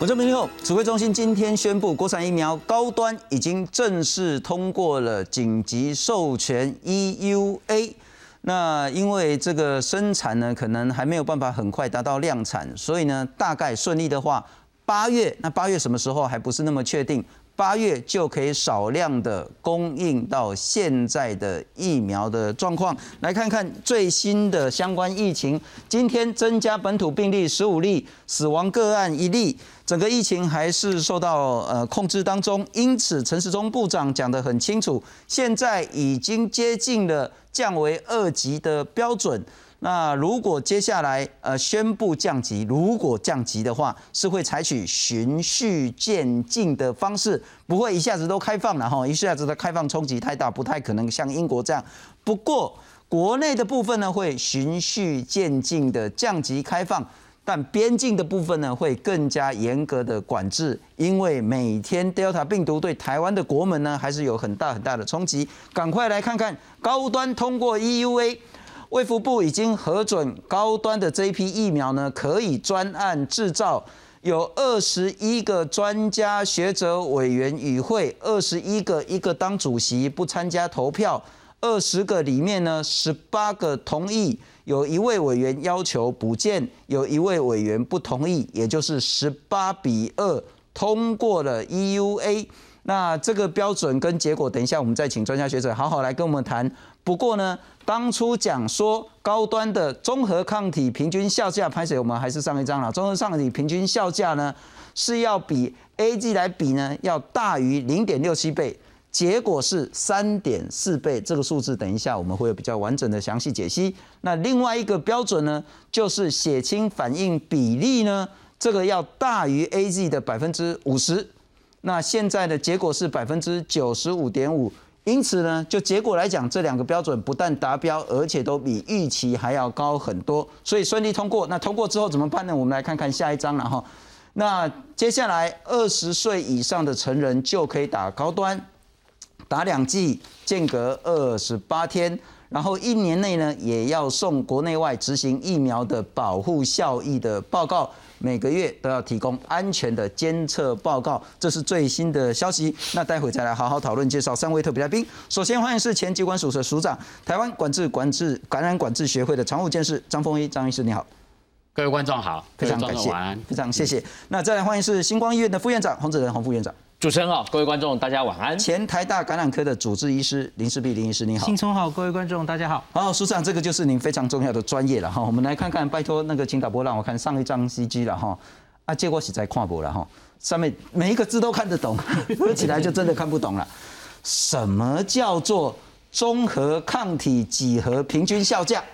我这边后，指挥中心今天宣布，国产疫苗高端已经正式通过了紧急授权 EUA。那因为这个生产呢，可能还没有办法很快达到量产，所以呢，大概顺利的话，八月，那八月什么时候还不是那么确定。八月就可以少量的供应到现在的疫苗的状况，来看看最新的相关疫情。今天增加本土病例十五例，死亡个案一例，整个疫情还是受到呃控制当中。因此，陈时中部长讲得很清楚，现在已经接近了降为二级的标准。那如果接下来呃宣布降级，如果降级的话，是会采取循序渐进的方式，不会一下子都开放了哈，一下子的开放冲击太大，不太可能像英国这样。不过国内的部分呢，会循序渐进的降级开放，但边境的部分呢，会更加严格的管制，因为每天 Delta 病毒对台湾的国门呢，还是有很大很大的冲击。赶快来看看高端通过 EUA。卫福部已经核准高端的这批疫苗呢，可以专案制造。有二十一个专家学者委员与会，二十一个一个当主席不参加投票，二十个里面呢，十八个同意，有一位委员要求补件，有一位委员不同意，也就是十八比二通过了 EUA。那这个标准跟结果，等一下我们再请专家学者好好来跟我们谈。不过呢，当初讲说高端的综合抗体平均效价，拍谁？我们还是上一张了。综合抗体平均效价呢，是要比 A G 来比呢，要大于零点六七倍，结果是三点四倍。这个数字等一下我们会有比较完整的详细解析。那另外一个标准呢，就是血清反应比例呢，这个要大于 A Z 的百分之五十。那现在的结果是百分之九十五点五。因此呢，就结果来讲，这两个标准不但达标，而且都比预期还要高很多，所以顺利通过。那通过之后怎么办呢？我们来看看下一章了哈。那接下来二十岁以上的成人就可以打高端，打两剂，间隔二十八天，然后一年内呢也要送国内外执行疫苗的保护效益的报告。每个月都要提供安全的监测报告，这是最新的消息。那待会再来好好讨论介绍三位特别来宾。首先欢迎是前机关署的署长，台湾管制管制感染管制学会的常务监事张丰一张医师，你好。各位观众好，非常感谢，非常谢谢。那再来欢迎是星光医院的副院长洪子仁洪副院长。主持人好，各位观众大家晚安。前台大感染科的主治医师林世碧林医师你好。新聪好，各位观众大家好。好，署长，这个就是您非常重要的专业了哈。我们来看看，拜托那个请导播让我看上一张 CG 了哈。啊，结果是在跨播了哈，上面每一个字都看得懂，合起来就真的看不懂了。什么叫做综合抗体几何平均效价？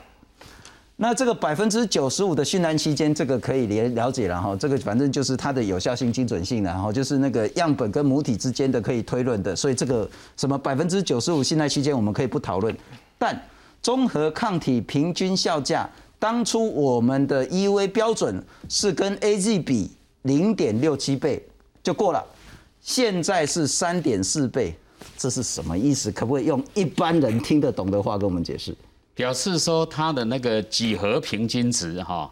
那这个百分之九十五的训练期间，这个可以了了解了哈。这个反正就是它的有效性、精准性，然后就是那个样本跟母体之间的可以推论的。所以这个什么百分之九十五训练期间，我们可以不讨论。但综合抗体平均效价，当初我们的 EUA 标准是跟 AZ 比零点六七倍就过了，现在是三点四倍，这是什么意思？可不可以用一般人听得懂的话跟我们解释？表示说它的那个几何平均值哈，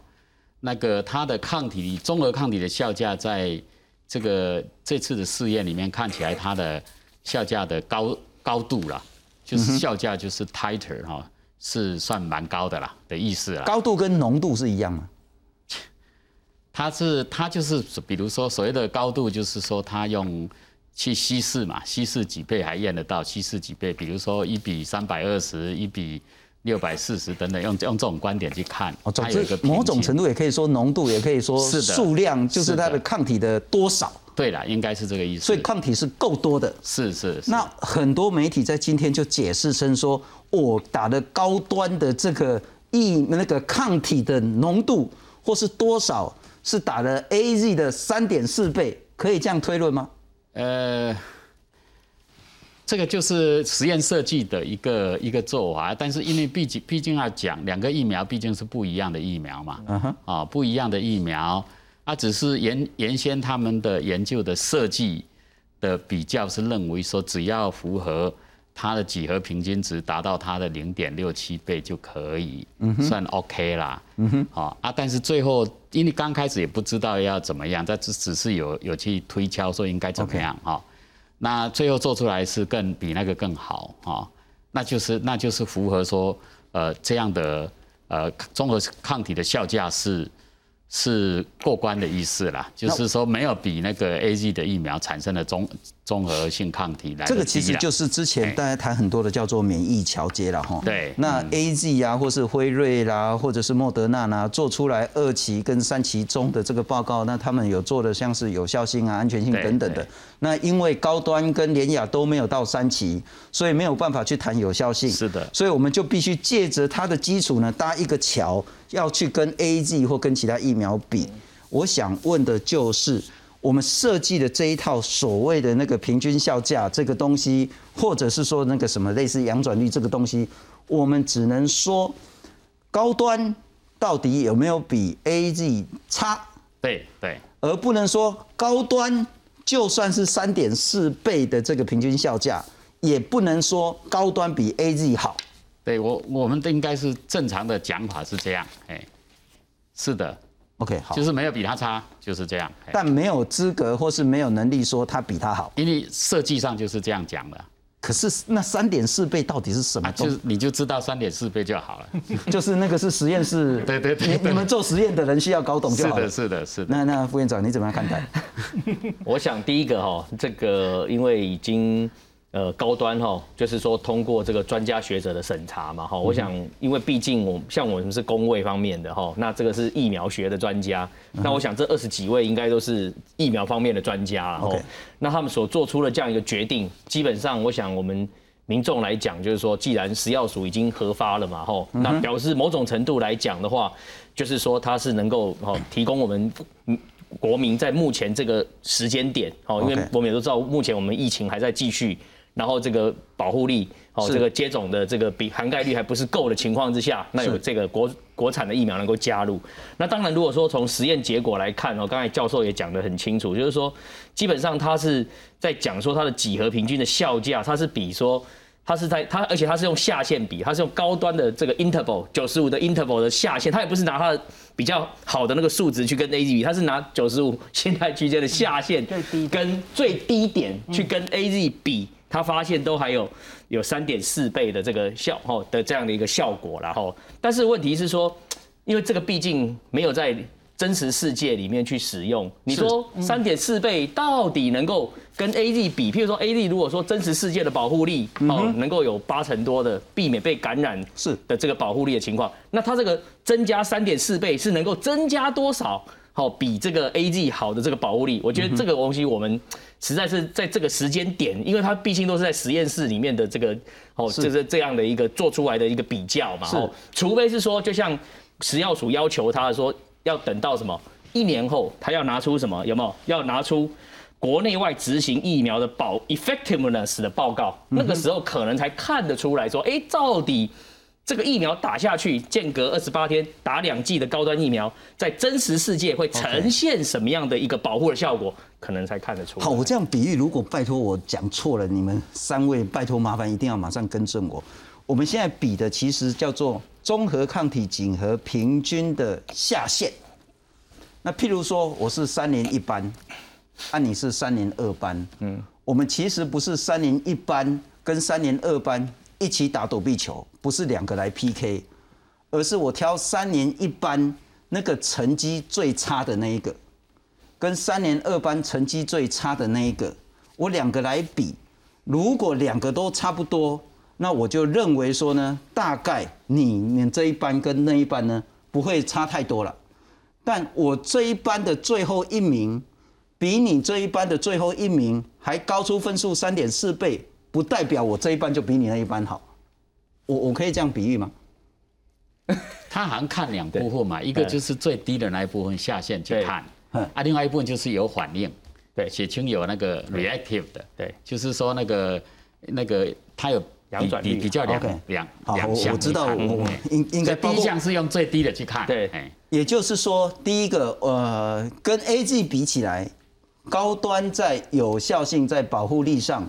那个它的抗体综合抗体的效价，在这个这次的试验里面看起来，它的效价的高高度啦，就是效价就是 tighter 哈，是算蛮高的啦的意思啦。高度跟浓度是一样吗？它是它就是比如说所谓的高度，就是说它用去稀释嘛，稀释几倍还验得到，稀释几倍，比如说一比三百二十，一比。六百四十等等，用用这种观点去看，哦，总之某种程度也可以说浓度，也可以说数量，就是它的抗体的多少。对了，应该是这个意思。所以抗体是够多的。是是。那很多媒体在今天就解释称说，我打的高端的这个疫那个抗体的浓度或是多少，是打了 A Z 的三点四倍，可以这样推论吗？呃。这个就是实验设计的一个一个做法，但是因为毕竟毕竟要讲两个疫苗毕竟是不一样的疫苗嘛，啊不一样的疫苗，啊只是原原先他们的研究的设计的比较是认为说只要符合它的几何平均值达到它的零点六七倍就可以，算 OK 啦。嗯哼，好啊，但是最后因为刚开始也不知道要怎么样，这只只是有有去推敲说应该怎么样哈。那最后做出来是更比那个更好啊，那就是那就是符合说呃这样的呃综合抗体的效价是。是过关的意思啦，就是说没有比那个 A Z 的疫苗产生的综综合性抗体来。这个其实就是之前大家谈很多的叫做免疫桥接了哈。对。那 A Z 啊，或是辉瑞啦，或者是莫德纳啦，做出来二期跟三期中的这个报告，那他们有做的像是有效性啊、安全性等等的。那因为高端跟联雅都没有到三期，所以没有办法去谈有效性。是的。所以我们就必须借着它的基础呢，搭一个桥。要去跟 A Z 或跟其他疫苗比，我想问的就是，我们设计的这一套所谓的那个平均效价这个东西，或者是说那个什么类似阳转率这个东西，我们只能说高端到底有没有比 A Z 差？对对，而不能说高端就算是三点四倍的这个平均效价，也不能说高端比 A Z 好。对我，我们的应该是正常的讲法是这样，哎，是的，OK，好，就是没有比他差，就是这样，但没有资格或是没有能力说他比他好，因为设计上就是这样讲的。可是那三点四倍到底是什么？就是你就知道三点四倍就好了，就是那个是实验室，对对对，你你们做实验的人需要搞懂就好了。是的，是的，是的。那那副院长你怎么样看待？我想第一个哈，这个因为已经。呃，高端哈，就是说通过这个专家学者的审查嘛哈，我想，因为毕竟我像我们是工位方面的哈，那这个是疫苗学的专家，那我想这二十几位应该都是疫苗方面的专家了哈，那他们所做出的这样一个决定，基本上我想我们民众来讲，就是说既然食药署已经核发了嘛哈，那表示某种程度来讲的话，就是说它是能够哈提供我们国民在目前这个时间点哦，因为我们也都知道目前我们疫情还在继续。然后这个保护力，哦，这个接种的这个比涵盖率还不是够的情况之下，那有这个国国产的疫苗能够加入。那当然，如果说从实验结果来看哦，刚才教授也讲得很清楚，就是说基本上它是在讲说它的几何平均的效价，它是比说它是在它，而且它是用下限比，它是用高端的这个 interval 九十五的 interval 的下限，它也不是拿它的比较好的那个数值去跟 A Z 比，它是拿九十五心态区间的下限跟最低点去跟 A Z 比。他发现都还有有三点四倍的这个效吼的这样的一个效果，然后，但是问题是说，因为这个毕竟没有在真实世界里面去使用，你说三点四倍到底能够跟 A Z 比？譬如说 A Z 如果说真实世界的保护力哦能够有八成多的避免被感染是的这个保护力的情况，那它这个增加三点四倍是能够增加多少？好，比这个 A G 好的这个保护力，我觉得这个东西我们实在是在这个时间点，因为它毕竟都是在实验室里面的这个，哦，就是这样的一个做出来的一个比较嘛。哦，除非是说，就像食药署要求他说，要等到什么一年后，他要拿出什么有没有？要拿出国内外执行疫苗的保 effectiveness 的报告，那个时候可能才看得出来说，哎，到底。这个疫苗打下去，间隔二十八天打两剂的高端疫苗，在真实世界会呈现什么样的一个保护的效果，可能才看得出。好，我这样比喻，如果拜托我讲错了，你们三位拜托麻烦一定要马上更正我。我们现在比的其实叫做综合抗体锦和平均的下限。那譬如说我是三年一班，啊你是三年二班，嗯，我们其实不是三年一班跟三年二班。一起打躲避球，不是两个来 PK，而是我挑三年一班那个成绩最差的那一个，跟三年二班成绩最差的那一个，我两个来比，如果两个都差不多，那我就认为说呢，大概你们这一班跟那一班呢不会差太多了，但我这一班的最后一名，比你这一班的最后一名还高出分数三点四倍。不代表我这一班就比你那一班好，我我可以这样比喻吗？他好像看两部分嘛，一个就是最低的那一部分下线去看，啊，另外一部分就是有反应，对，血清有那个 reactive 的，对，就是说那个那个它有两转率比较两两两项，我知道，我应应该第一项是用最低的去看，对，也就是说第一个呃跟 A G 比起来，高端在有效性在保护力上。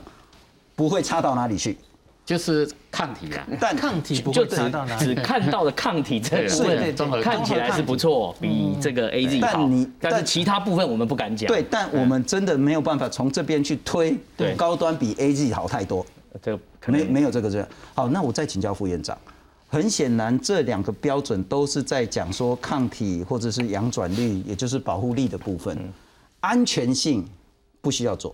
不会差到哪里去，就是抗体啊。但抗体不会就只达到哪里？只看到的抗体这个部对对分综合看起来是不错，比这个 A Z 好但你，但是其他部分我们不敢讲。对，但我们真的没有办法从这边去推，对高端比 A Z 好太多，这没能没有这个这样。好，那我再请教副院长。很显然，这两个标准都是在讲说抗体或者是阳转率，也就是保护力的部分，嗯安全性不需要做。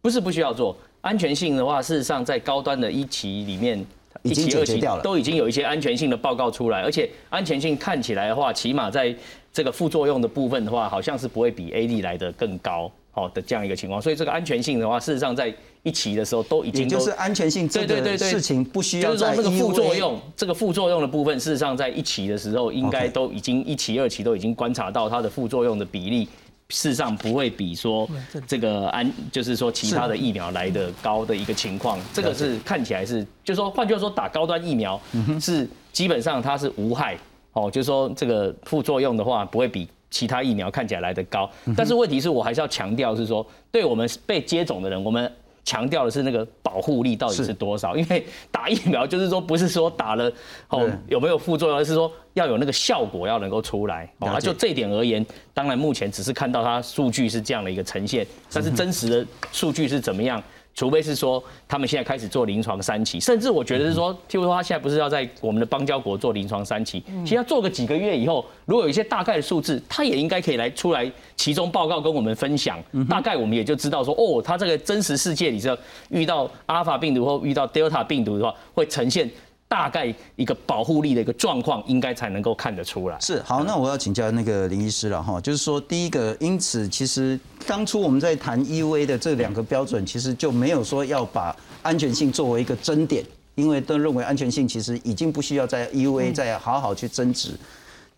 不是不需要做安全性的话，事实上在高端的一期里面，一期、二期掉了。都已经有一些安全性的报告出来，而且安全性看起来的话，起码在这个副作用的部分的话，好像是不会比 A D 来的更高。好的这样一个情况，所以这个安全性的话，事实上在一期的时候都已经都就是安全性这个对对对对事情不需就是说要在这个副作用，这个副作用的部分，事实上在一期的时候，应该都已经一期、二期都已经观察到它的副作用的比例，事实上不会比说这个安，就是说其他的疫苗来的高的一个情况。这个是看起来是，就是说换句话说，打高端疫苗是基本上它是无害哦，就是说这个副作用的话不会比。其他疫苗看起来来的高，但是问题是我还是要强调是说，对我们被接种的人，我们强调的是那个保护力到底是是多少？因为打疫苗就是说不是说打了哦有没有副作用，而是说要有那个效果要能够出来。哦，了解那就这一点而言，当然目前只是看到它数据是这样的一个呈现，但是真实的数据是怎么样？除非是说他们现在开始做临床三期，甚至我觉得是说，譬如说他现在不是要在我们的邦交国做临床三期，其实要做个几个月以后，如果有一些大概的数字，他也应该可以来出来其中报告跟我们分享，大概我们也就知道说，哦，他这个真实世界里头遇到阿尔法病毒或遇到 Delta 病毒的话，会呈现大概一个保护力的一个状况，应该才能够看得出来。是好，那我要请教那个林医师了哈，就是说，第一个，因此其实当初我们在谈 EUA 的这两个标准，其实就没有说要把安全性作为一个争点，因为都认为安全性其实已经不需要在 EUA 再好好去争执。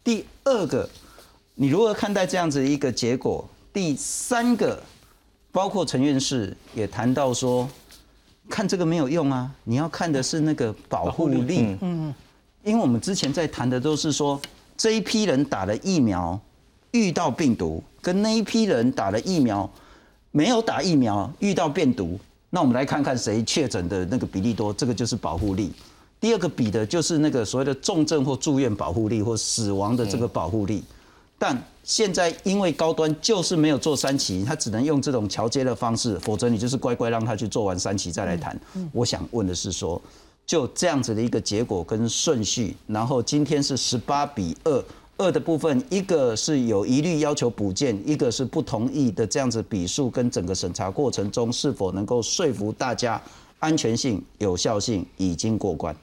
第二个，你如何看待这样子一个结果？第三个，包括陈院士也谈到说，看这个没有用啊，你要看的是那个保护力。嗯因为我们之前在谈的都是说，这一批人打了疫苗遇到病毒，跟那一批人打了疫苗没有打疫苗遇到病毒，那我们来看看谁确诊的那个比例多，这个就是保护力。第二个比的就是那个所谓的重症或住院保护力或死亡的这个保护力。但现在因为高端就是没有做三期，他只能用这种桥接的方式，否则你就是乖乖让他去做完三期再来谈。我想问的是说，就这样子的一个结果跟顺序，然后今天是十八比二，二的部分一个是有疑虑要求补件，一个是不同意的这样子笔数，跟整个审查过程中是否能够说服大家安全性、有效性已经过关？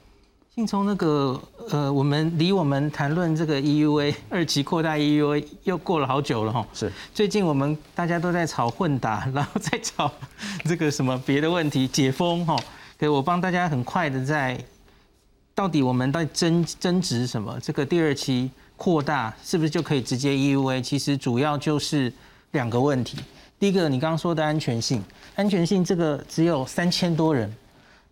先从那个呃，我们离我们谈论这个 EUA 二期扩大 EUA 又过了好久了哈。是最近我们大家都在吵混打，然后再吵这个什么别的问题解封哈。给我帮大家很快的在，到底我们在争争执什么？这个第二期扩大是不是就可以直接 EUA？其实主要就是两个问题。第一个，你刚刚说的安全性，安全性这个只有三千多人，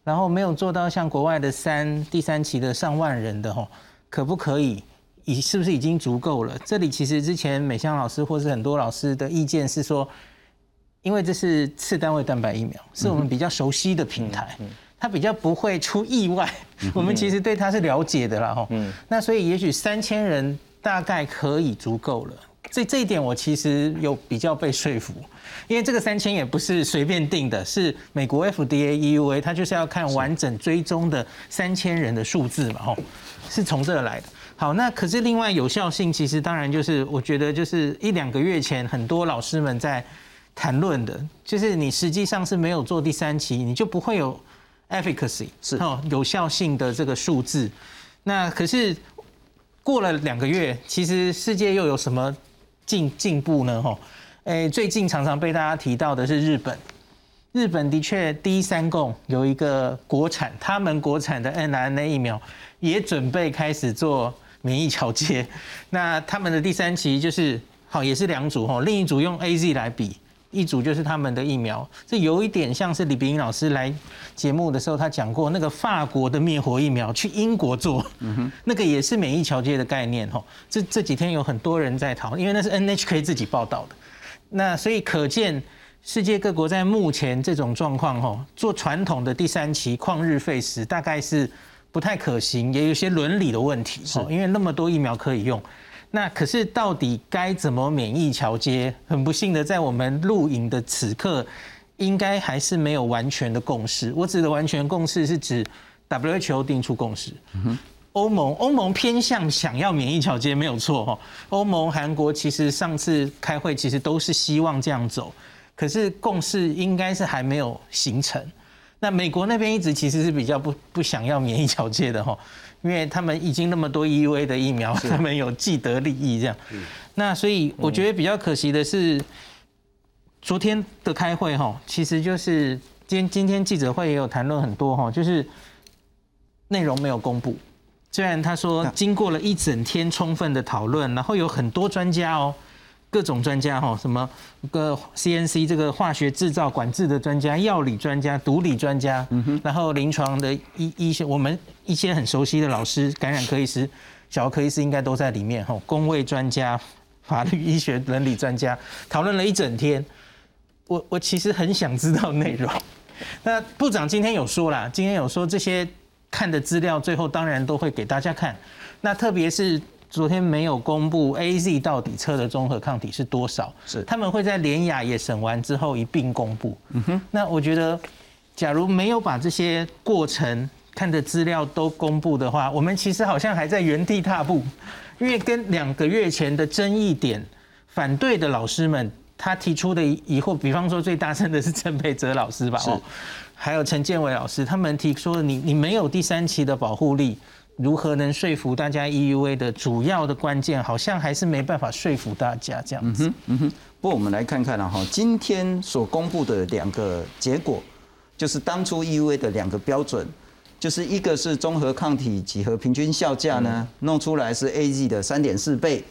然后没有做到像国外的三第三期的上万人的吼，可不可以？已是不是已经足够了？这里其实之前美香老师或是很多老师的意见是说，因为这是次单位蛋白疫苗，是我们比较熟悉的平台，它比较不会出意外。我们其实对它是了解的啦，哈。那所以也许三千人大概可以足够了。这这一点我其实有比较被说服，因为这个三千也不是随便定的，是美国 FDA EUA，它就是要看完整追踪的三千人的数字嘛，吼，是从这儿来的。好，那可是另外有效性，其实当然就是我觉得就是一两个月前很多老师们在谈论的，就是你实际上是没有做第三期，你就不会有 efficacy 是哦有效性的这个数字。那可是过了两个月，其实世界又有什么进进步呢？哈，诶，最近常常被大家提到的是日本。日本的确第一三共有一个国产，他们国产的 mRNA 疫苗也准备开始做免疫桥接。那他们的第三期就是好，也是两组哈，另一组用 A Z 来比，一组就是他们的疫苗。这有一点像是李炳英老师来节目的时候，他讲过那个法国的灭活疫苗去英国做，那个也是免疫桥接的概念哦。这这几天有很多人在讨论，因为那是 NHK 自己报道的。那所以可见，世界各国在目前这种状况，哦，做传统的第三期旷日费时，大概是不太可行，也有些伦理的问题，哦，因为那么多疫苗可以用。那可是到底该怎么免疫桥接？很不幸的，在我们录影的此刻，应该还是没有完全的共识。我指的完全共识是指 WHO 定出共识。欧盟欧盟偏向想要免疫桥接没有错哈。欧盟韩国其实上次开会其实都是希望这样走，可是共识应该是还没有形成。那美国那边一直其实是比较不不想要免疫桥接的哈。因为他们已经那么多 EUA 的疫苗，他们有既得利益这样。那所以我觉得比较可惜的是，昨天的开会哈，其实就是今今天记者会也有谈论很多哈，就是内容没有公布。虽然他说经过了一整天充分的讨论，然后有很多专家哦。各种专家哈，什么个 CNC 这个化学制造管制的专家、药理专家、毒理专家，嗯哼，然后临床的医医学，我们一些很熟悉的老师，感染科医师、小儿科医师应该都在里面哈。工位专家、法律医学伦理专家讨论了一整天，我我其实很想知道内容。那部长今天有说啦，今天有说这些看的资料，最后当然都会给大家看。那特别是。昨天没有公布 A Z 到底测的综合抗体是多少？是他们会在联雅也审完之后一并公布。嗯哼，那我觉得，假如没有把这些过程看的资料都公布的话，我们其实好像还在原地踏步。因为跟两个月前的争议点，反对的老师们他提出的疑惑，比方说最大声的是陈培哲老师吧？哦，还有陈建伟老师，他们提说你你没有第三期的保护力。如何能说服大家 EUA 的主要的关键，好像还是没办法说服大家这样子。嗯哼，嗯哼。不过我们来看看了哈，今天所公布的两个结果，就是当初 EUA 的两个标准，就是一个是综合抗体几何平均效价呢，弄出来是 AZ 的三点四倍，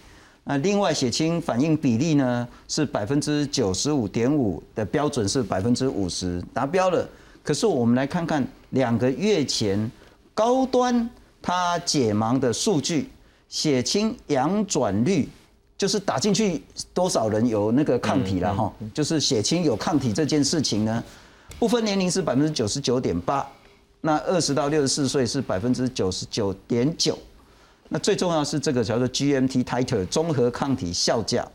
那另外血清反应比例呢是百分之九十五点五的标准是百分之五十达标了。可是我们来看看两个月前高端。它解盲的数据，血清阳转率，就是打进去多少人有那个抗体了哈，就是血清有抗体这件事情呢，不分年龄是百分之九十九点八，那二十到六十四岁是百分之九十九点九，那最重要是这个叫做 GMT titer 综合抗体效价。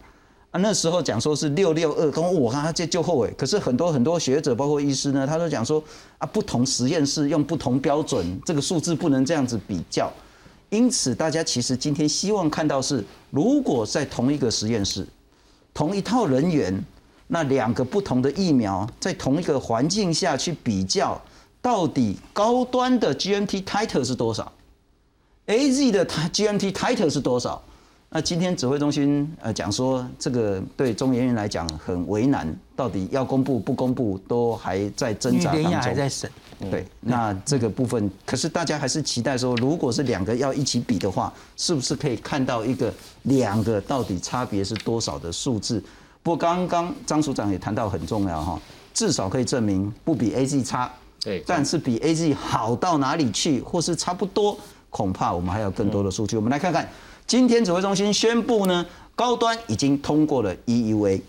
啊，那时候讲说是六六二，跟我看他这就后悔。可是很多很多学者，包括医师呢，他都讲说啊，不同实验室用不同标准，这个数字不能这样子比较。因此，大家其实今天希望看到是，如果在同一个实验室，同一套人员，那两个不同的疫苗在同一个环境下去比较，到底高端的 GMT title 是多少，AZ 的 GMT titer 是多少？那今天指挥中心呃讲说，这个对中研院来讲很为难，到底要公布不公布都还在挣扎当中。还在审。对，那这个部分，可是大家还是期待说，如果是两个要一起比的话，是不是可以看到一个两个到底差别是多少的数字？不过刚刚张署长也谈到很重要哈，至少可以证明不比 A Z 差。对，但是比 A Z 好到哪里去，或是差不多，恐怕我们还有更多的数据。我们来看看。今天指挥中心宣布呢，高端已经通过了 EUA。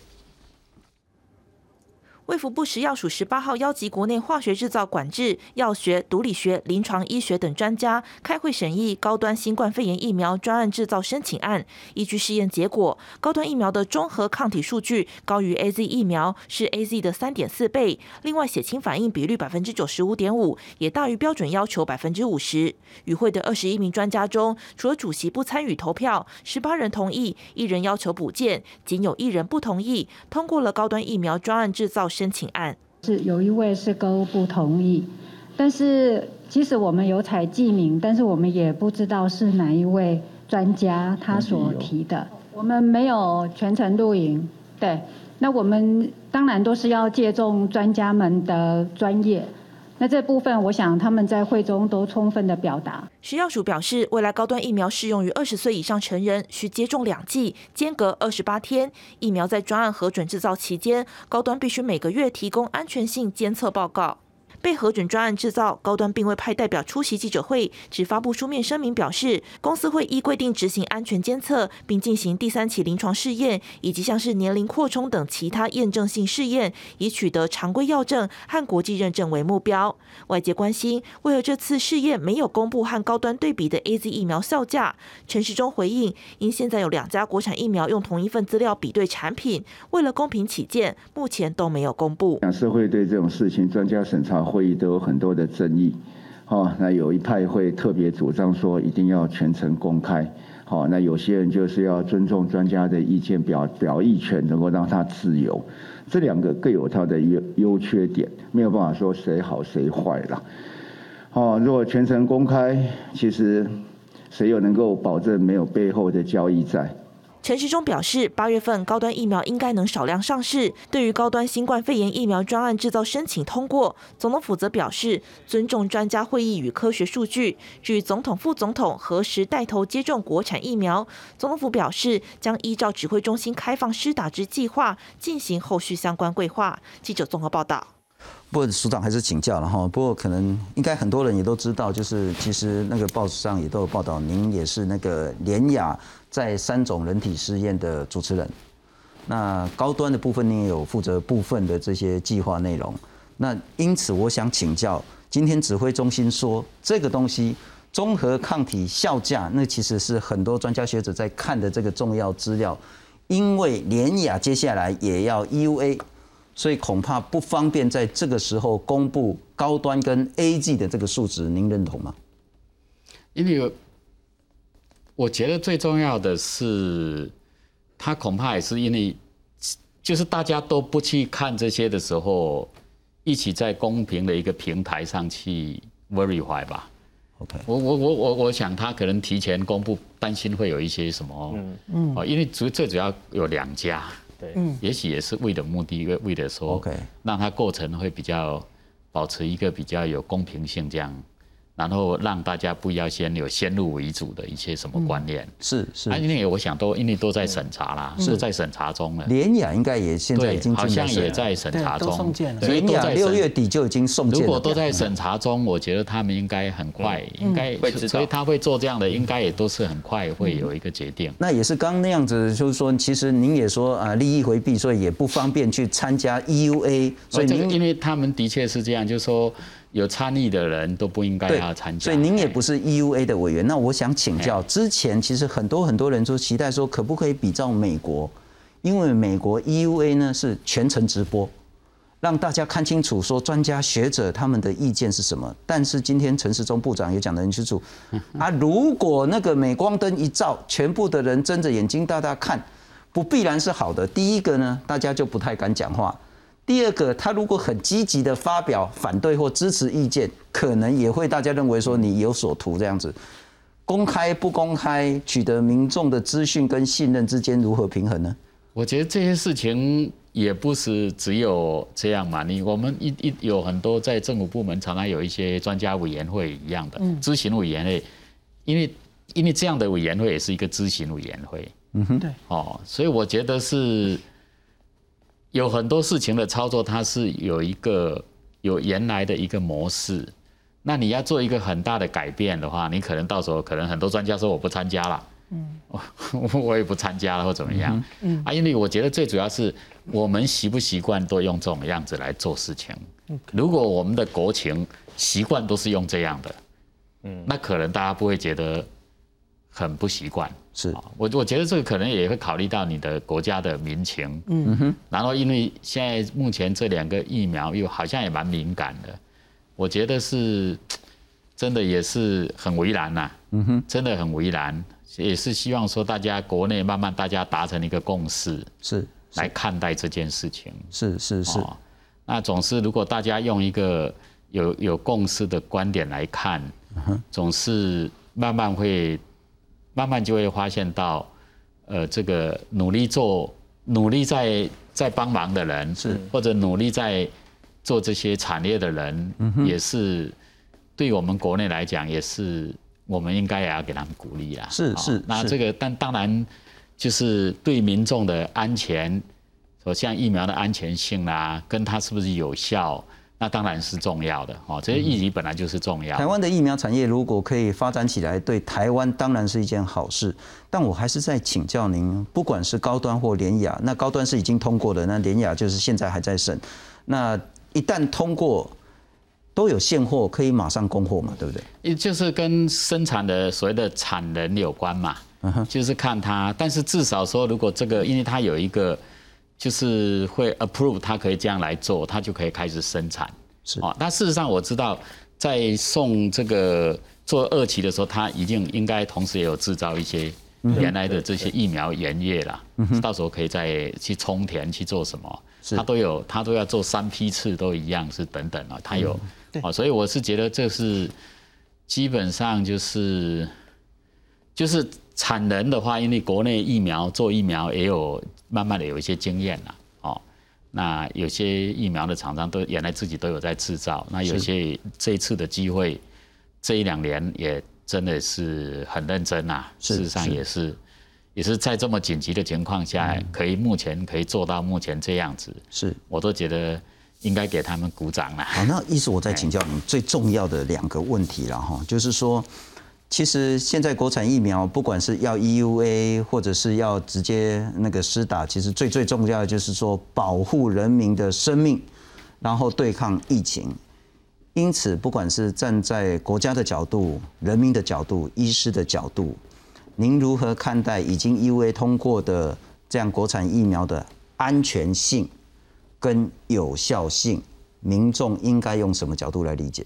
卫福部食药署十八号邀集国内化学制造管制、药学、毒理学、临床医学等专家开会审议高端新冠肺炎疫苗专案制造申请案。依据试验结果，高端疫苗的综合抗体数据高于 A Z 疫苗，是 A Z 的三点四倍。另外，血清反应比率百分之九十五点五，也大于标准要求百分之五十。与会的二十一名专家中，除了主席不参与投票，十八人同意，一人要求补件，仅有一人不同意，通过了高端疫苗专案制造。申请案是有一位是都不同意，但是即使我们有采记名，但是我们也不知道是哪一位专家他所提的，我们没有全程录影，对，那我们当然都是要借重专家们的专业。那这部分，我想他们在会中都充分的表达。食药署表示，未来高端疫苗适用于二十岁以上成人，需接种两剂，间隔二十八天。疫苗在专案核准制造期间，高端必须每个月提供安全性监测报告。被核准专案制造，高端并未派代表出席记者会，只发布书面声明表示，公司会依规定执行安全监测，并进行第三期临床试验，以及像是年龄扩充等其他验证性试验，以取得常规药证和国际认证为目标。外界关心，为何这次试验没有公布和高端对比的 A Z 疫苗效价？陈时中回应，因现在有两家国产疫苗用同一份资料比对产品，为了公平起见，目前都没有公布。社会对这种事情，专家审查会议都有很多的争议。哦，那有一派会特别主张说一定要全程公开。好，那有些人就是要尊重专家的意见，表表意权能够让他自由。这两个各有它的优优缺点，没有办法说谁好谁坏了。哦，如果全程公开，其实谁又能够保证没有背后的交易在？陈时中表示，八月份高端疫苗应该能少量上市。对于高端新冠肺炎疫苗专案制造申请通过，总统府则表示尊重专家会议与科学数据。至于总统、副总统何时带头接种国产疫苗，总统府表示将依照指挥中心开放施打之计划进行后续相关规划。记者综合报道。不过署长还是请教了哈。不过可能应该很多人也都知道，就是其实那个报纸上也都有报道，您也是那个联雅。在三种人体试验的主持人，那高端的部分你也有负责部分的这些计划内容。那因此我想请教，今天指挥中心说这个东西综合抗体效价，那其实是很多专家学者在看的这个重要资料。因为联雅接下来也要 EUA，所以恐怕不方便在这个时候公布高端跟 AG 的这个数值，您认同吗？因为。我觉得最重要的是，他恐怕也是因为，就是大家都不去看这些的时候，一起在公平的一个平台上去 verify 吧。OK，我我我我我想他可能提前公布，担心会有一些什么，嗯。嗯，哦，因为主最主要有两家，对，嗯，也许也是为了目的，为为了说，OK，让它过程会比较保持一个比较有公平性这样。然后让大家不要先有先入为主的一些什么观念，是是，因为我想都因为都在审查啦，是在审查中了。联雅应该也现在已经好像也在审查中，联雅六月底就已经送件。如果都在审查中，我觉得他们应该很快，应该会所以他会做这样的，应该也都是很快会有一个决定。那也是刚那样子，就是说，其实您也说啊，利益回避，所以也不方便去参加 EUA，所以因为他们的确是这样，就是说。有参与的人都不应该要参加，所以您也不是 EUA 的委员。那我想请教，之前其实很多很多人都期待说，可不可以比照美国？因为美国 EUA 呢是全程直播，让大家看清楚说专家学者他们的意见是什么。但是今天陈时中部长也讲得很清楚，啊，如果那个镁光灯一照，全部的人睁着眼睛大大看，不必然是好的。第一个呢，大家就不太敢讲话。第二个，他如果很积极的发表反对或支持意见，可能也会大家认为说你有所图这样子。公开不公开，取得民众的资讯跟信任之间如何平衡呢？我觉得这些事情也不是只有这样嘛。你我们一一有很多在政府部门常常有一些专家委员会一样的咨询委员会，因为因为这样的委员会也是一个咨询委员会。嗯哼，对。哦，所以我觉得是。有很多事情的操作，它是有一个有原来的一个模式。那你要做一个很大的改变的话，你可能到时候可能很多专家说我不参加了，嗯，我 我也不参加了或怎么样，嗯啊，因为我觉得最主要是我们习不习惯都用这种样子来做事情。如果我们的国情习惯都是用这样的，嗯，那可能大家不会觉得很不习惯。是。我我觉得这个可能也会考虑到你的国家的民情，嗯。哼，然后因为现在目前这两个疫苗又好像也蛮敏感的，我觉得是真的也是很为难呐，嗯哼，真的很为难，也是希望说大家国内慢慢大家达成一个共识，是来看待这件事情，是是是，那总是如果大家用一个有有共识的观点来看，总是慢慢会。慢慢就会发现到，呃，这个努力做、努力在在帮忙的人，是。或者努力在做这些产业的人，也是对我们国内来讲，也是我们应该也要给他们鼓励啦。是是，那这个但当然就是对民众的安全，说像疫苗的安全性啦，跟它是不是有效，那当然是重要的哦。这些议题本来就是重要。台湾的疫苗产业如果可以发展起来，对台湾当然是一件好事。但我还是在请教您，不管是高端或联雅，那高端是已经通过的，那联雅就是现在还在审。那一旦通过，都有现货可以马上供货嘛，对不对？也就是跟生产的所谓的产能有关嘛，就是看它。但是至少说，如果这个，因为它有一个。就是会 approve，他可以这样来做，他就可以开始生产。是。啊，但事实上我知道，在送这个做二期的时候，他已经应该同时也有制造一些原来的这些疫苗原液了。到时候可以再去充填去做什么，他都有，他都要做三批次都一样是等等啊，他有。啊，所以我是觉得这是基本上就是就是产能的话，因为国内疫苗做疫苗也有。慢慢的有一些经验了，哦，那有些疫苗的厂商都原来自己都有在制造，那有些这一次的机会，这一两年也真的是很认真呐，事实上也是，也是在这么紧急的情况下，可以目前可以做到目前这样子，是，我都觉得应该给他们鼓掌了。好，那意思我再请教您最重要的两个问题了哈，就是说。其实现在国产疫苗，不管是要 EUA 或者是要直接那个施打，其实最最重要的就是说保护人民的生命，然后对抗疫情。因此，不管是站在国家的角度、人民的角度、医师的角度，您如何看待已经 EUA 通过的这样国产疫苗的安全性跟有效性？民众应该用什么角度来理解？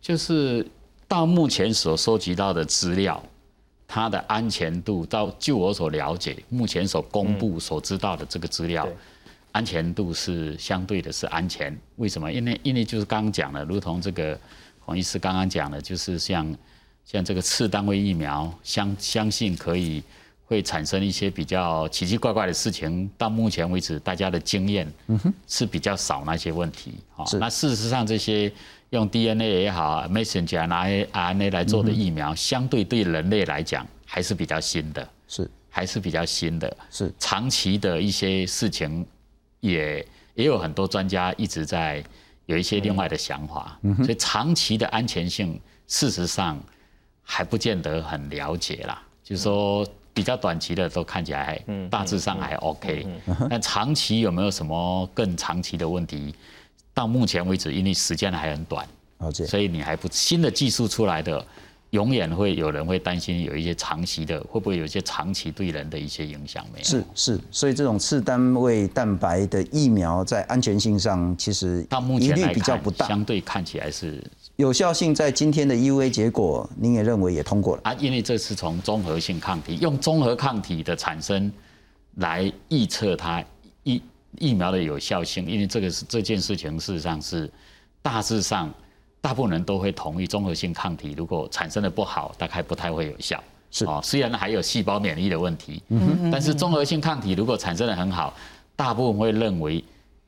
就是。到目前所收集到的资料，它的安全度，到就我所了解，目前所公布所知道的这个资料，安全度是相对的是安全。为什么？因为因为就是刚刚讲了，如同这个黄医师刚刚讲的，就是像像这个次单位疫苗，相相信可以会产生一些比较奇奇怪怪的事情。到目前为止，大家的经验是比较少那些问题。好，那事实上这些。用 DNA 也好，messenger 拿 RNA 来做的疫苗，相对对人类来讲还是比较新的，是。还是比较新的，是。长期的一些事情，也也有很多专家一直在有一些另外的想法，所以长期的安全性事实上还不见得很了解啦，就是说比较短期的都看起来大致上还 OK，但长期有没有什么更长期的问题？到目前为止，因为时间还很短，所以你还不新的技术出来的，永远会有人会担心有一些长期的，会不会有一些长期对人的一些影响？没有？是是，所以这种次单位蛋白的疫苗在安全性上，其实到目前比较不大，相对看起来是有效性，在今天的 EUA 结果，您也认为也通过了啊？因为这是从综合性抗体，用综合抗体的产生来预测它一。疫苗的有效性，因为这个是这件事情，事实上是大致上大部分人都会同意，综合性抗体如果产生的不好，大概不太会有效。是哦，虽然还有细胞免疫的问题，嗯但是综合性抗体如果产生的很好，大部分会认为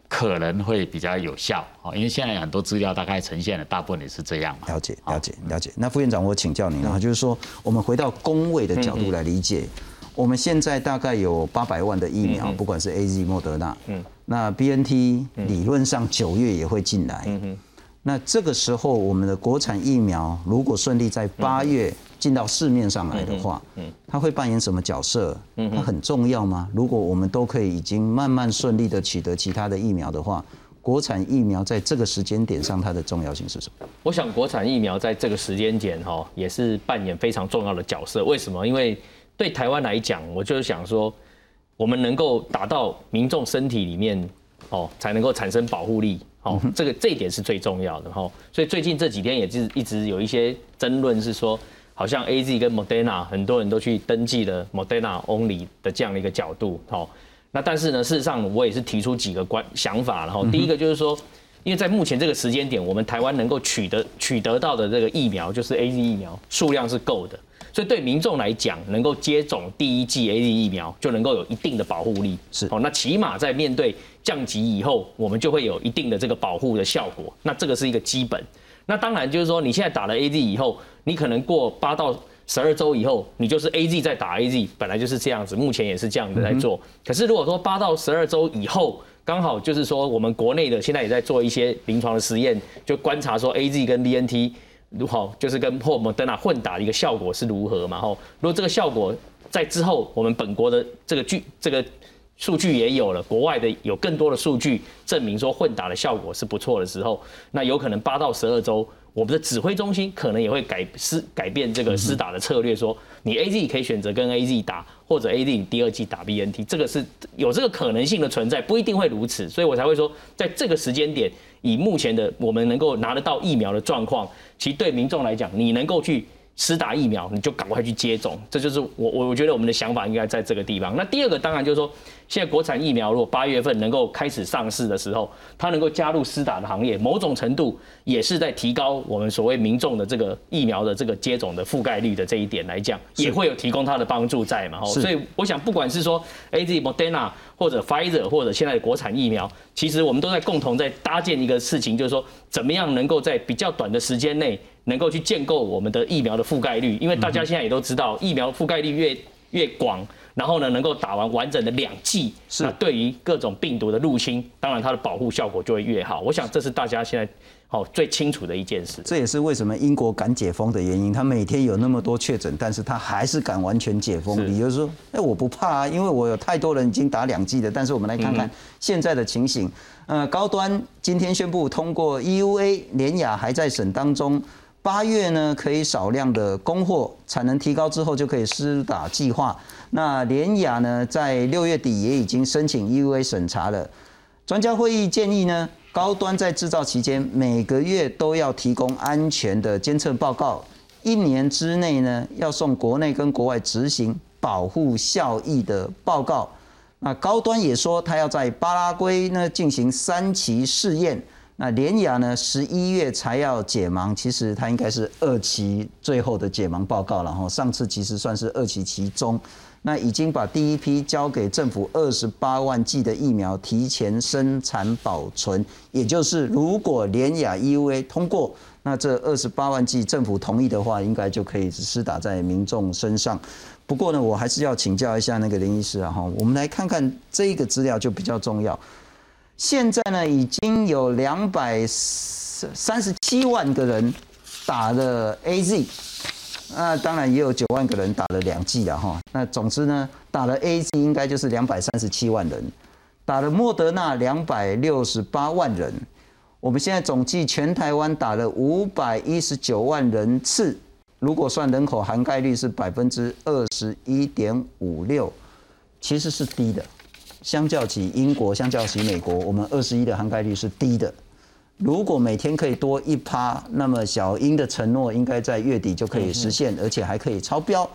可能会比较有效。哦，因为现在很多资料大概呈现的大部分也是这样嘛。了解，了解，了解。那副院长，我请教您啊，就是说我们回到工位的角度来理解。我们现在大概有八百万的疫苗，不管是 A、Z、莫德纳，嗯，那 B、N、T 理论上九月也会进来，嗯哼，那这个时候我们的国产疫苗如果顺利在八月进到市面上来的话，嗯，它会扮演什么角色？嗯，它很重要吗？如果我们都可以已经慢慢顺利的取得其他的疫苗的话，国产疫苗在这个时间点上它的重要性是什么？我想国产疫苗在这个时间点哈也是扮演非常重要的角色。为什么？因为对台湾来讲，我就是想说，我们能够打到民众身体里面，哦，才能够产生保护力，哦，这个这一点是最重要的，哈。所以最近这几天也是一直有一些争论，是说，好像 A Z 跟 Moderna 很多人都去登记了 Moderna only 的这样的一个角度，哦。那但是呢，事实上我也是提出几个观想法，然后第一个就是说，因为在目前这个时间点，我们台湾能够取得取得到的这个疫苗，就是 A Z 疫苗数量是够的。所以对民众来讲，能够接种第一剂 A Z 疫苗，就能够有一定的保护力。是哦，那起码在面对降级以后，我们就会有一定的这个保护的效果。那这个是一个基本。那当然就是说，你现在打了 A Z 以后，你可能过八到十二周以后，你就是 A Z 再打 A Z，本来就是这样子，目前也是这样子在做。可是如果说八到十二周以后，刚好就是说我们国内的现在也在做一些临床的实验，就观察说 A Z 跟 B N T 如如好，就是跟破莫德纳混打的一个效果是如何嘛？吼，如果这个效果在之后，我们本国的这个据这个数据也有了，国外的有更多的数据证明说混打的效果是不错的时候，那有可能八到十二周。我们的指挥中心可能也会改施改变这个施打的策略，说你 A Z 可以选择跟 A Z 打，或者 A Z 第二季打 B N T，这个是有这个可能性的存在，不一定会如此，所以我才会说，在这个时间点，以目前的我们能够拿得到疫苗的状况，其实对民众来讲，你能够去。施打疫苗，你就赶快去接种，这就是我我我觉得我们的想法应该在这个地方。那第二个当然就是说，现在国产疫苗如果八月份能够开始上市的时候，它能够加入施打的行业，某种程度也是在提高我们所谓民众的这个疫苗的这个接种的覆盖率的这一点来讲，也会有提供它的帮助在嘛。所以我想，不管是说 A Z Moderna 或者 Pfizer 或者现在的国产疫苗，其实我们都在共同在搭建一个事情，就是说怎么样能够在比较短的时间内。能够去建构我们的疫苗的覆盖率，因为大家现在也都知道，疫苗覆盖率越越广，然后呢，能够打完完整的两剂，那对于各种病毒的入侵，当然它的保护效果就会越好。我想这是大家现在好最清楚的一件事。这也是为什么英国敢解封的原因。他每天有那么多确诊，但是他还是敢完全解封。理由说，哎，我不怕啊，因为我有太多人已经打两剂的。但是我们来看看现在的情形。呃，高端今天宣布通过 EUA，联雅还在审当中。八月呢，可以少量的供货，产能提高之后就可以施打计划。那联雅呢，在六月底也已经申请 EUA 审查了。专家会议建议呢，高端在制造期间每个月都要提供安全的监测报告，一年之内呢要送国内跟国外执行保护效益的报告。那高端也说，他要在巴拉圭呢进行三期试验。那联雅呢？十一月才要解盲，其实它应该是二期最后的解盲报告了哈。上次其实算是二期其中，那已经把第一批交给政府二十八万剂的疫苗提前生产保存，也就是如果联雅 EUA 通过，那这二十八万剂政府同意的话，应该就可以施打在民众身上。不过呢，我还是要请教一下那个林医师啊哈，我们来看看这个资料就比较重要。现在呢，已经有两百三十七万个人打了 A Z，那当然也有九万个人打了两剂了哈。那总之呢，打了 A Z 应该就是两百三十七万人，打了莫德纳两百六十八万人。我们现在总计全台湾打了五百一十九万人次，如果算人口涵盖率是百分之二十一点五六，其实是低的。相较起英国，相较起美国，我们二十一的涵盖率是低的。如果每天可以多一趴，那么小英的承诺应该在月底就可以实现，而且还可以超标。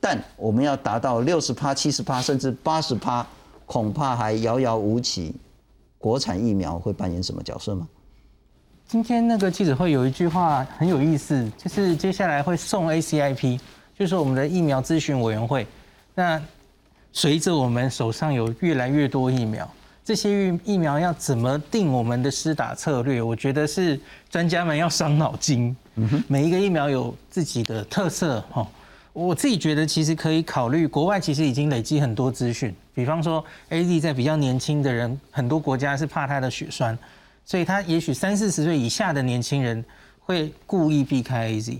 但我们要达到六十趴、七十趴，甚至八十趴，恐怕还遥遥无期。国产疫苗会扮演什么角色吗？今天那个记者会有一句话很有意思，就是接下来会送 ACIP，就是我们的疫苗咨询委员会。那随着我们手上有越来越多疫苗，这些疫疫苗要怎么定我们的施打策略？我觉得是专家们要伤脑筋。每一个疫苗有自己的特色哈。我自己觉得其实可以考虑，国外其实已经累积很多资讯，比方说 A Z 在比较年轻的人，很多国家是怕它的血栓，所以他也许三四十岁以下的年轻人会故意避开 A Z。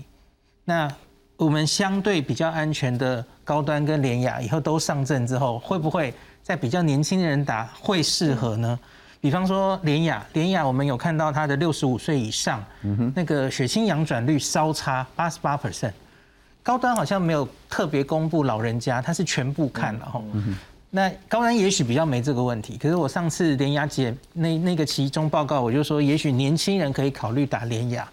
那我们相对比较安全的高端跟联雅以后都上阵之后，会不会在比较年轻的人打会适合呢？比方说联雅，联雅我们有看到它的六十五岁以上，那个血清阳转率稍差八十八 percent，高端好像没有特别公布老人家，它是全部看了哈。那高端也许比较没这个问题，可是我上次联雅姐那那个其中报告，我就说也许年轻人可以考虑打联雅。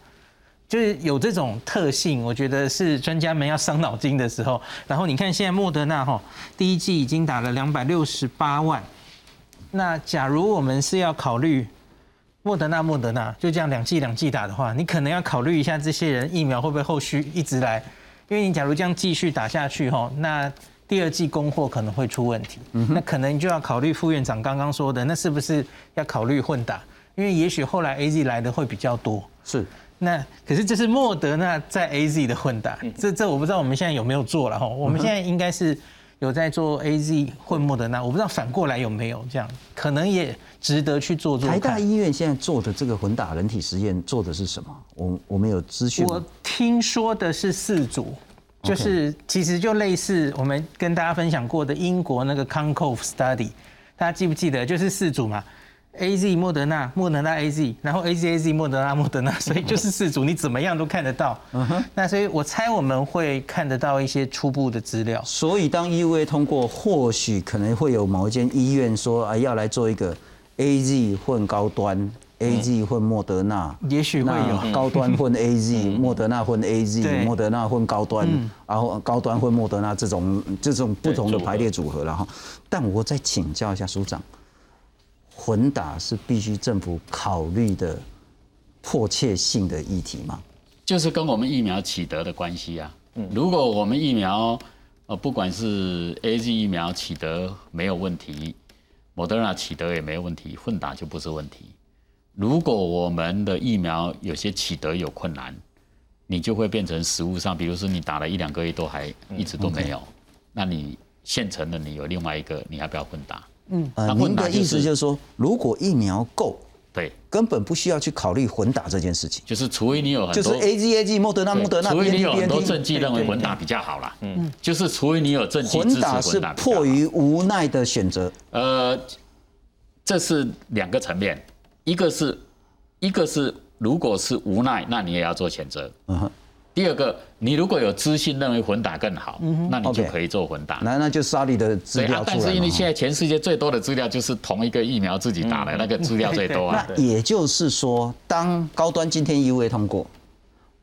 就是有这种特性，我觉得是专家们要伤脑筋的时候。然后你看现在莫德纳哈，第一季已经打了两百六十八万。那假如我们是要考虑莫德纳莫德纳就这样两剂两剂打的话，你可能要考虑一下这些人疫苗会不会后续一直来，因为你假如这样继续打下去哈，那第二季供货可能会出问题。那可能就要考虑副院长刚刚说的，那是不是要考虑混打？因为也许后来 A Z 来的会比较多。是。那可是这是莫德纳在 A Z 的混打，这这我不知道我们现在有没有做了哈。我们现在应该是有在做 A Z 混莫德纳，我不知道反过来有没有这样，可能也值得去做做台大看。医院现在做的这个混打人体实验做的是什么？我我们有资讯我听说的是四组，就是其实就类似我们跟大家分享过的英国那个 Concove Study，大家记不记得？就是四组嘛，A Z 莫德纳，莫德纳 A Z，然后 A Z A Z 莫德纳莫德纳，所以就是四组，你怎么样都看得到。那所以我猜我们会看得到一些初步的资料。所以当 EUA 通过，或许可能会有某一间医院说啊，要来做一个 AZ 混高端，AZ 混莫德纳，也许会有。高端混 AZ，莫德纳混 AZ，莫德纳混高端，然后高端混莫德纳这种这种不同的排列组合了哈。但我再请教一下署长，混打是必须政府考虑的迫切性的议题吗？就是跟我们疫苗取得的关系啊。嗯如果我们疫苗，呃，不管是 A Z 疫苗取得没有问题，莫德纳取得也没有问题，混打就不是问题。如果我们的疫苗有些取得有困难，你就会变成食物上，比如说你打了一两个月都还一直都没有，那你现成的你有另外一个，你要不要混打？呃，那混您的意思就是说，如果疫苗够，对，根本不需要去考虑混打这件事情。就是除非你有很就是多 A Z A G 莫德纳莫德纳除非你有很多证据认为混打比较好啦，嗯，就是除非你有证据混打是迫于无奈的选择。呃，这是两个层面，一个是一个是如果是无奈，那你也要做谴责。嗯哼，第二个，你如果有资讯认为混打更好，那你就可以做混打。那那就沙利的资料出，来啊但是因为嘛现在全世界最多的资料就是同一个疫苗自己打的那个资料最多啊。那也就是说，当高端今天 EUA 通过，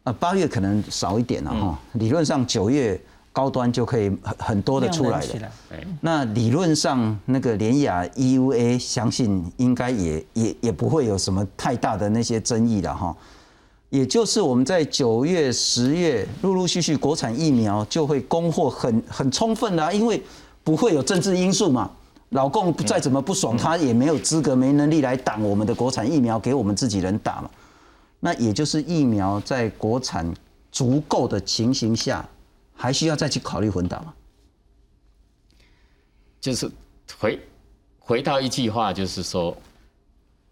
呃，八月可能少一点了哈。嗯理论上九月高端就可以很很多的出来了。哎那理论上那个联雅 EUA 相信应该也也也不会有什么太大的那些争议了哈。也就是我们在九月、十月陆陆续续国产疫苗就会供货很很充分啦、因为不会有政治因素嘛。老共再怎么不爽，他也没有资格、没能力来挡我们的国产疫苗给我们自己人打嘛。那也就是疫苗在国产足够的情形下，还需要再去考虑混打吗？就是回回到一句话，就是说，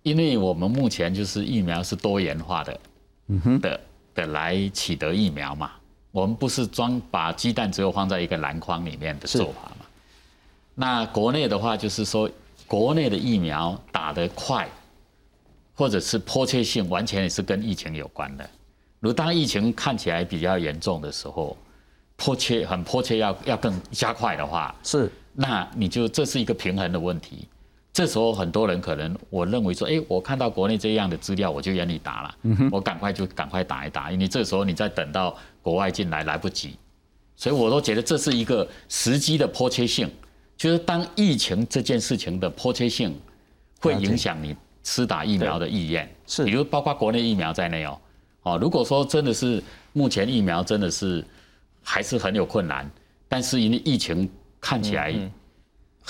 因为我们目前就是疫苗是多元化的，的的来取得疫苗嘛，我们不是装把鸡蛋只有放在一个篮筐里面的做法嘛。那国内的话，就是说国内的疫苗打得快，或者是迫切性，完全也是跟疫情有关的。如当疫情看起来比较严重的时候，迫切很迫切要要更加快的话，是那你就这是一个平衡的问题。这时候很多人可能我认为说，哎，我看到国内这样的资料，我就愿意打了，我赶快就赶快打一打，因为这时候你再等到国外进来来不及，所以我都觉得这是一个时机的迫切性，就是当疫情这件事情的迫切性会影响你施打疫苗的意愿，是。比如包括国内疫苗在内哦，哦，如果说真的是目前疫苗真的是还是很有困难，但是因为疫情看起来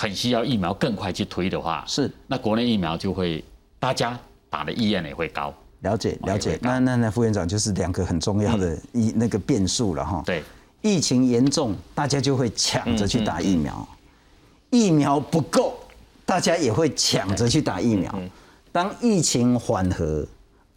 很需要疫苗更快去推的话，是。那国内疫苗就会大家打的意愿也会高。了解哦了解。那那那副院长就是两个很重要的一那个变数了哈。对，疫情严重，大家就会抢着去打疫苗；疫苗不够，大家也会抢着去打疫苗。当疫情缓和，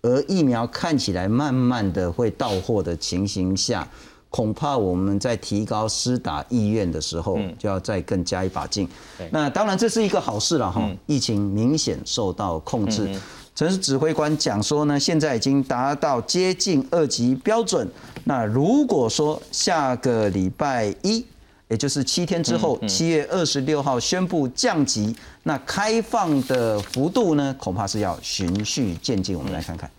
而疫苗看起来慢慢的会到货的情形下，恐怕我们在提高施打意愿的时候，就要再更加一把劲。那当然这是一个好事了哈，疫情明显受到控制。城市指挥官讲说呢，现在已经达到接近二级标准。那如果说下个礼拜一，也就是七天之后，七月二十六号宣布降级，那开放的幅度呢，恐怕是要循序渐进。我们来看看。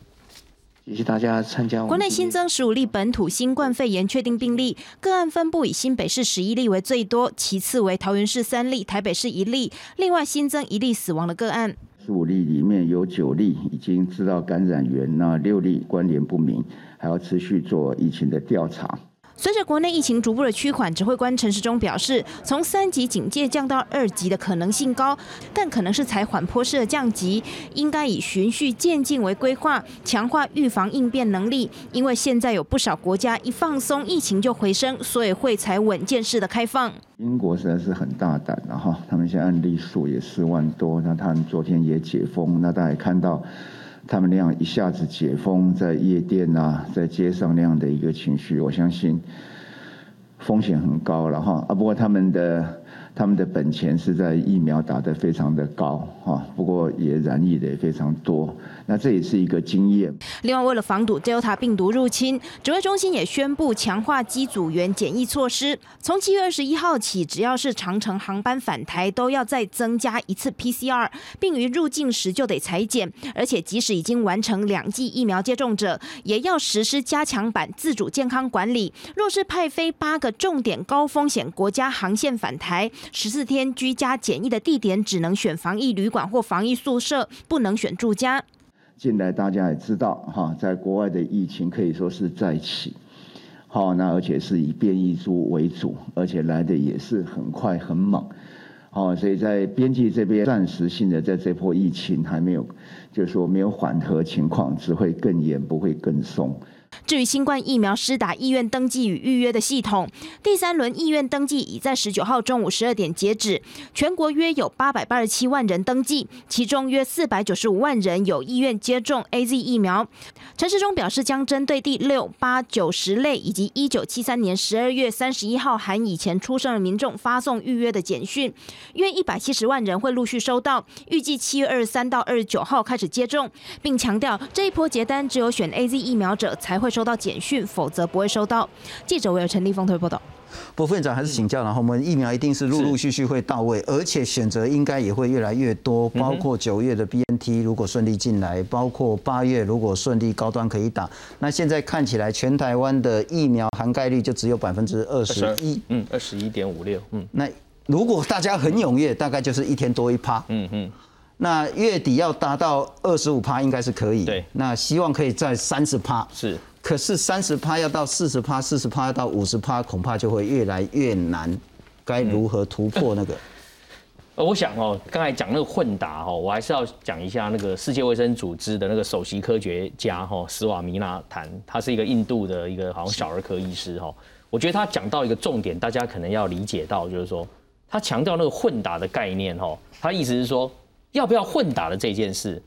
谢谢大家参加国内新增十五例本土新冠肺炎确定病例，个案分布以新北市十一例为最多，其次为桃园市三例，台北市一例，另外新增一例死亡的个案。十五例里面有九例已经知道感染源，那六例关联不明，还要持续做疫情的调查。随着国内疫情逐步的趋缓，指挥官陈时中表示，从三级警戒降到二级的可能性高，但可能是采缓坡式的降级，应该以循序渐进为规划，强化预防应变能力。因为现在有不少国家一放松，疫情就回升，所以会采稳健式的开放。英国实在是很大胆了哈，他们现在案例数也四万多，那他们昨天也解封，那大家看到。他们那样一下子解封，在夜店啊，在街上那样的一个情绪，我相信风险很高了哈啊。不过他们的。他们的本钱是在疫苗打得非常的高哈，不过也染疫的也非常多，那这也是一个经验。另外，为了防堵 Delta 病毒入侵，指挥中心也宣布强化机组员检疫措施。从七月二十一号起，只要是长程航班返台，都要再增加一次 PCR，并于入境时就得裁剪。而且，即使已经完成两剂疫苗接种者，也要实施加强版自主健康管理。若是派飞八个重点高风险国家航线返台，十四天居家检疫的地点只能选防疫旅馆或防疫宿舍，不能选住家。近来大家也知道，哈，在国外的疫情可以说是再起，好，那而且是以变异株为主，而且来的也是很快很猛，好，所以在边际这边暂时性的在这波疫情还没有，就是说没有缓和情况，只会更严，不会更松。至于新冠疫苗施打意愿登记与预约的系统，第三轮意愿登记已在十九号中午十二点截止，全国约有八百八十七万人登记，其中约四百九十五万人有意愿接种 A Z 疫苗。陈时中表示，将针对第六、八、九十类以及一九七三年十二月三十一号含以前出生的民众发送预约的简讯，约一百七十万人会陆续收到，预计七月二十三到二十九号开始接种，并强调这一波接单只有选 A Z 疫苗者才会。收到简讯，否则不会收到。记者为陈立峰推报道。不，副院长还是请教，然后我们疫苗一定是陆陆续续会到位，而且选择应该也会越来越多。包括九月的 BNT 如果顺利进来，包括八月如果顺利高端可以打，那现在看起来全台湾的疫苗涵盖率就只有百分之二十一，嗯，二十一点五六，嗯，那如果大家很踊跃，大概就是一天多一趴，嗯嗯。那月底要达到二十五趴，应该是可以。对，那希望可以在三十趴。是，可是三十趴要到四十趴，四十趴要到五十趴，恐怕就会越来越难。该如何突破那个？呃，我想哦，刚才讲那个混打哦，我还是要讲一下那个世界卫生组织的那个首席科学家哈斯瓦米纳坦，他是一个印度的一个好像小儿科医师哈。我觉得他讲到一个重点，大家可能要理解到，就是说他强调那个混打的概念哈，他意思是说。要不要混打的这件事，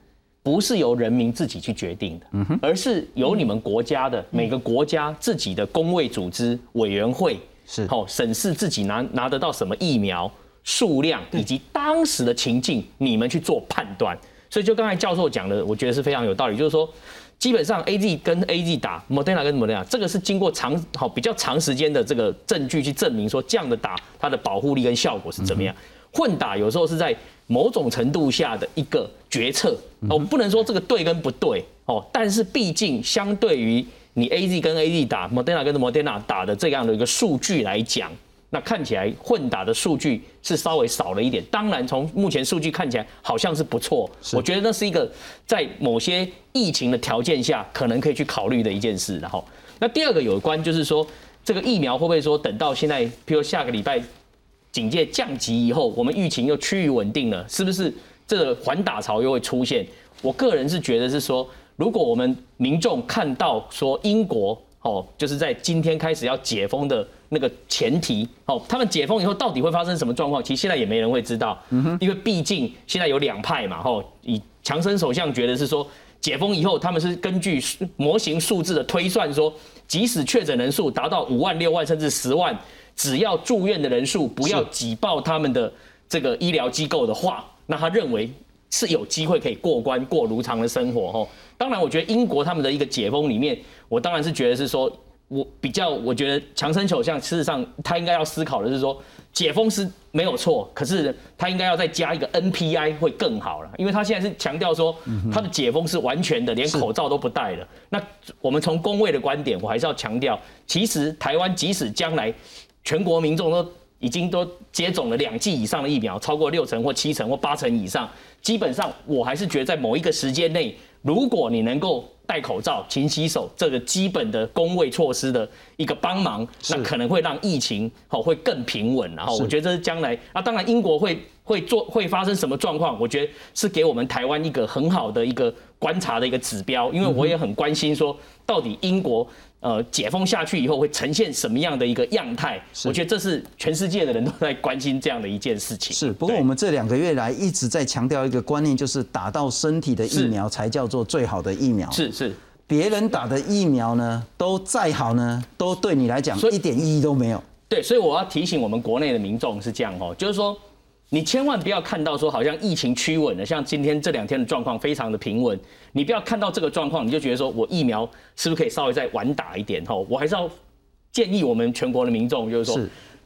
不是由人民自己去决定的，而是由你们国家的每个国家自己的工卫组织委员会是。好审视自己拿拿得到什么疫苗数量以及当时的情境，你们去做判断。所以就刚才教授讲的，我觉得是非常有道理，就是说，基本上 A Z 跟 A Z 打，Moderna 跟 Moderna，这个是经过长好比较长时间的这个证据去证明说这样的打它的保护力跟效果是怎么样。混打有时候是在某种程度下的一个决策，我们不能说这个对跟不对哦，但是毕竟相对于你 A Z 跟 A Z 打，Moderna 跟 Moderna 打的这样的一个数据来讲，那看起来混打的数据是稍微少了一点。当然，从目前数据看起来好像是不错，我觉得那是一个在某些疫情的条件下可能可以去考虑的一件事。然后，那第二个有关就是说，这个疫苗会不会说等到现在，譬如下个礼拜？警戒降级以后，我们疫情又趋于稳定了，是不是这个缓打潮又会出现？我个人是觉得是说，如果我们民众看到说英国哦，就是在今天开始要解封的那个前提哦，他们解封以后到底会发生什么状况？其实现在也没人会知道，因为毕竟现在有两派嘛，吼，以强生首相觉得是说，解封以后他们是根据模型数字的推算说，即使确诊人数达到五万、六万甚至十万。只要住院的人数不要挤爆他们的这个医疗机构的话，那他认为是有机会可以过关过如常的生活哦。当然，我觉得英国他们的一个解封里面，我当然是觉得是说，我比较我觉得强生首相事实上他应该要思考的是说，解封是没有错，可是他应该要再加一个 NPI 会更好了，因为他现在是强调说他的解封是完全的，连口罩都不戴了。那我们从工位的观点，我还是要强调，其实台湾即使将来。全国民众都已经都接种了两剂以上的疫苗，超过六成或七成或八成以上，基本上我还是觉得在某一个时间内，如果你能够戴口罩、勤洗手这个基本的工卫措施的一个帮忙，那可能会让疫情好会更平稳。然后我觉得这是将来啊，当然英国会会做会发生什么状况，我觉得是给我们台湾一个很好的一个观察的一个指标，因为我也很关心说到底英国。呃，解封下去以后会呈现什么样的一个样态？我觉得这是全世界的人都在关心这样的一件事情。是，不过我们这两个月来一直在强调一个观念，就是打到身体的疫苗才叫做最好的疫苗。是是，别人打的疫苗呢，都再好呢，都对你来讲一点意义都没有。对，所以我要提醒我们国内的民众是这样哦，就是说。你千万不要看到说好像疫情趋稳了，像今天这两天的状况非常的平稳。你不要看到这个状况，你就觉得说我疫苗是不是可以稍微再晚打一点？吼，我还是要建议我们全国的民众，就是说，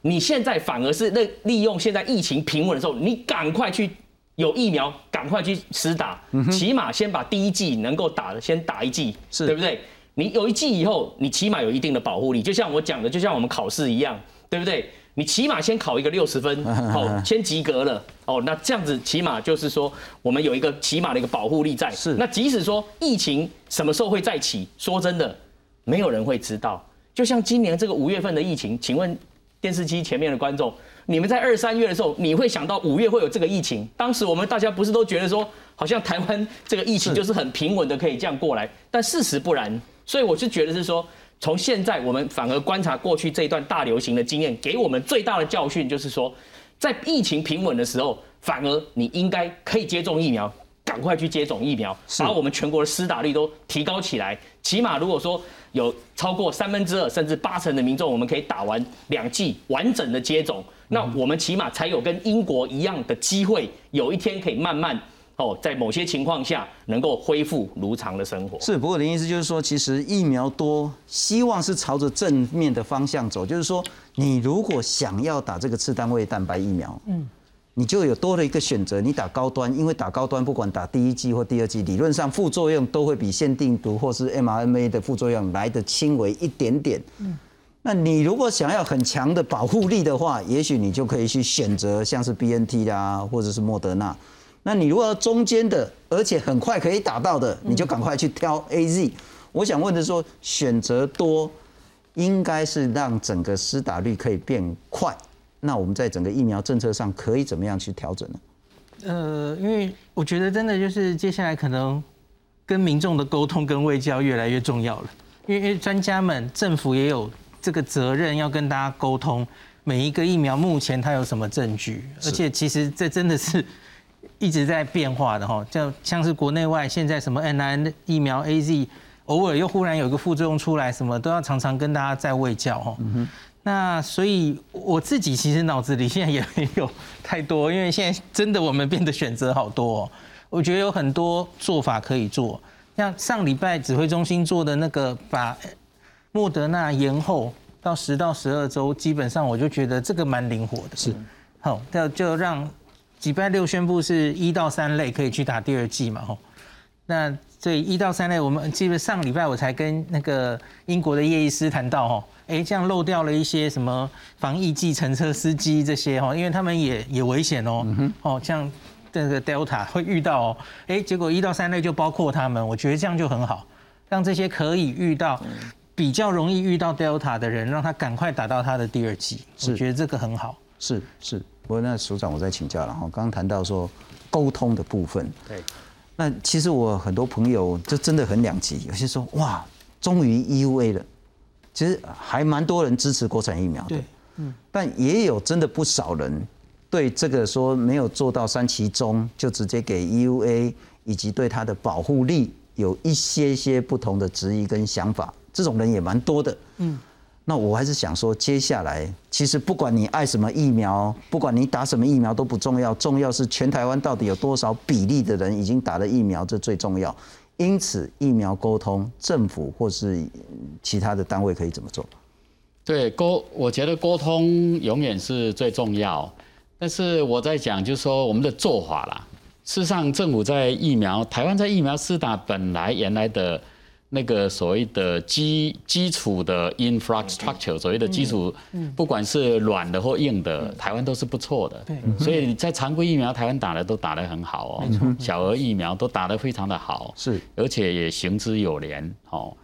你现在反而是那利用现在疫情平稳的时候，你赶快去有疫苗，赶快去施打，起码先把第一剂能够打的先打一剂，对不对？你有一剂以后，你起码有一定的保护力，就像我讲的，就像我们考试一样，对不对？你起码先考一个六十分，好，先及格了，哦，那这样子起码就是说，我们有一个起码的一个保护力在。是。那即使说疫情什么时候会再起，说真的，没有人会知道。就像今年这个五月份的疫情，请问电视机前面的观众，你们在二三月的时候，你会想到五月会有这个疫情？当时我们大家不是都觉得说，好像台湾这个疫情就是很平稳的可以这样过来，但事实不然。所以我是觉得是说。从现在我们反而观察过去这一段大流行的经验，给我们最大的教训就是说，在疫情平稳的时候，反而你应该可以接种疫苗，赶快去接种疫苗，把我们全国的施打率都提高起来。起码如果说有超过三分之二甚至八成的民众，我们可以打完两剂完整的接种，那我们起码才有跟英国一样的机会，有一天可以慢慢。哦，在某些情况下能够恢复如常的生活。是，不过的意思就是说，其实疫苗多，希望是朝着正面的方向走。就是说，你如果想要打这个次单位蛋白疫苗，嗯，你就有多了一个选择，你打高端，因为打高端不管打第一剂或第二剂，理论上副作用都会比限定毒或是 mRNA 的副作用来的轻微一点点。嗯，那你如果想要很强的保护力的话，也许你就可以去选择像是 BNT 啦，或者是莫德纳。那你如果中间的，而且很快可以打到的，你就赶快去挑 A Z。我想问的说，选择多，应该是让整个施打率可以变快。那我们在整个疫苗政策上可以怎么样去调整呢？呃，因为我觉得真的就是接下来可能跟民众的沟通跟卫教越来越重要了。因为专家们、政府也有这个责任要跟大家沟通，每一个疫苗目前它有什么证据，而且其实这真的是。一直在变化的哈，就像是国内外现在什么 N I 疫苗 A Z，偶尔又忽然有一个副作用出来，什么都要常常跟大家在喂教哈。那所以我自己其实脑子里现在也没有太多，因为现在真的我们变得选择好多，我觉得有很多做法可以做。像上礼拜指挥中心做的那个，把莫德纳延后到十到十二周，基本上我就觉得这个蛮灵活的。是，好，就就让。礼拜六宣布是一到三类可以去打第二剂嘛？吼，那所以一到三类，我们基本上礼拜我才跟那个英国的叶医师谈到，吼，哎，这样漏掉了一些什么防疫计程车司机这些，吼，因为他们也也危险哦，哦，像这个 Delta 会遇到，哦，哎，结果一到三类就包括他们，我觉得这样就很好，让这些可以遇到比较容易遇到 Delta 的人，让他赶快打到他的第二剂，我觉得这个很好，是是。不过那署长，我再请教了哈。刚刚谈到说沟通的部分，对。那其实我很多朋友就真的很两极，有些说哇，终于 EUA 了。其实还蛮多人支持国产疫苗的，嗯。但也有真的不少人对这个说没有做到三期中就直接给 EUA，以及对它的保护力有一些些不同的质疑跟想法，这种人也蛮多的，嗯。那我还是想说，接下来其实不管你爱什么疫苗，不管你打什么疫苗都不重要，重要是全台湾到底有多少比例的人已经打了疫苗，这最重要。因此，疫苗沟通，政府或是其他的单位可以怎么做？对沟，我觉得沟通永远是最重要。但是我在讲，就是说我们的做法啦。事实上，政府在疫苗，台湾在疫苗施打本来原来的。那个所谓的基基础的 infrastructure，所谓的基础，不管是软的或硬的，台湾都是不错的。对，所以在常规疫苗，台湾打的都打得很好哦，小儿疫苗都打得非常的好，是，而且也行之有年哦。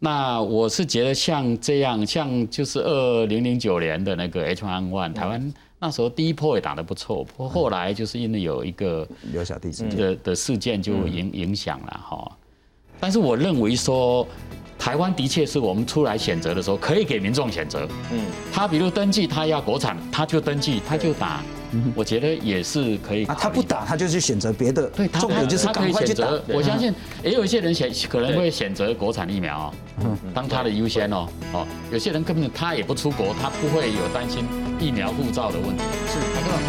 那我是觉得像这样，像就是二零零九年的那个 H1N1，台湾那时候第一波也打得不错，不过后来就是因为有一个刘小弟的的事件就影影响了哈。但是我认为说，台湾的确是我们出来选择的时候，可以给民众选择。嗯，他比如登记，他要国产，他就登记，他就打。我觉得也是可以啊，他不打，他就去选择别的。对，他重点就是他可赶快去打。以选择。我相信也有一些人选可能会选择国产疫苗哦，当他的优先哦。哦，有些人根本他也不出国，他不会有担心疫苗护照的问题。是，他根本不。